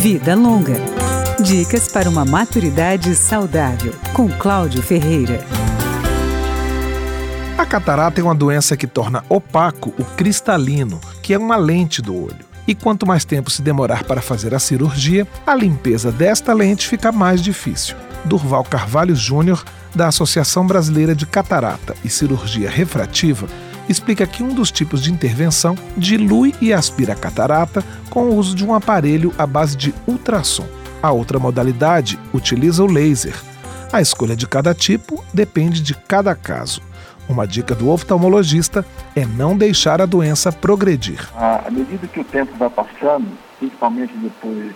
Vida Longa. Dicas para uma maturidade saudável, com Cláudio Ferreira. A catarata é uma doença que torna opaco o cristalino, que é uma lente do olho. E quanto mais tempo se demorar para fazer a cirurgia, a limpeza desta lente fica mais difícil. Durval Carvalho Júnior, da Associação Brasileira de Catarata e Cirurgia Refrativa, explica que um dos tipos de intervenção dilui e aspira a catarata com o uso de um aparelho à base de ultrassom. A outra modalidade utiliza o laser. A escolha de cada tipo depende de cada caso. Uma dica do oftalmologista é não deixar a doença progredir. À medida que o tempo vai passando, principalmente depois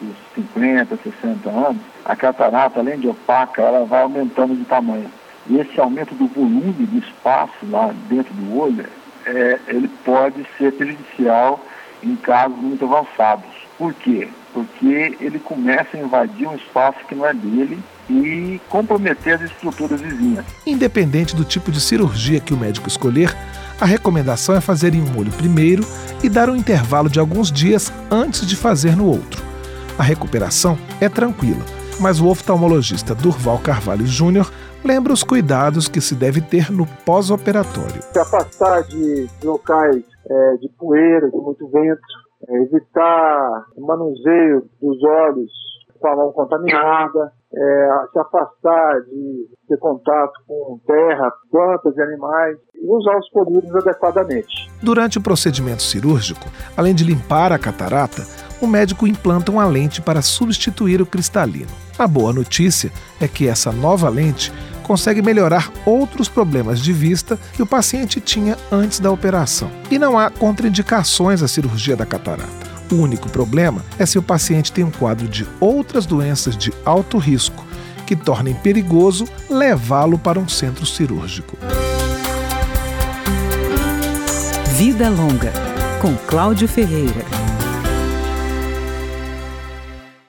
dos 50, 60 anos, a catarata, além de opaca, ela vai aumentando de tamanho. E esse aumento do volume do espaço lá dentro do olho, é, ele pode ser prejudicial em casos muito avançados. Por quê? Porque ele começa a invadir um espaço que não é dele e comprometer as estruturas vizinhas. Independente do tipo de cirurgia que o médico escolher, a recomendação é fazer em um olho primeiro e dar um intervalo de alguns dias antes de fazer no outro. A recuperação é tranquila, mas o oftalmologista Durval Carvalho Júnior lembra os cuidados que se deve ter no pós-operatório. Se afastar de locais é, de poeira, de muito vento, é, evitar o manuseio dos olhos com a mão contaminada, é, se afastar de ter contato com terra, plantas e animais e usar os colírios adequadamente. Durante o procedimento cirúrgico, além de limpar a catarata, o médico implanta uma lente para substituir o cristalino. A boa notícia é que essa nova lente consegue melhorar outros problemas de vista que o paciente tinha antes da operação. E não há contraindicações à cirurgia da catarata. O único problema é se o paciente tem um quadro de outras doenças de alto risco, que tornem perigoso levá-lo para um centro cirúrgico. Vida Longa, com Cláudio Ferreira.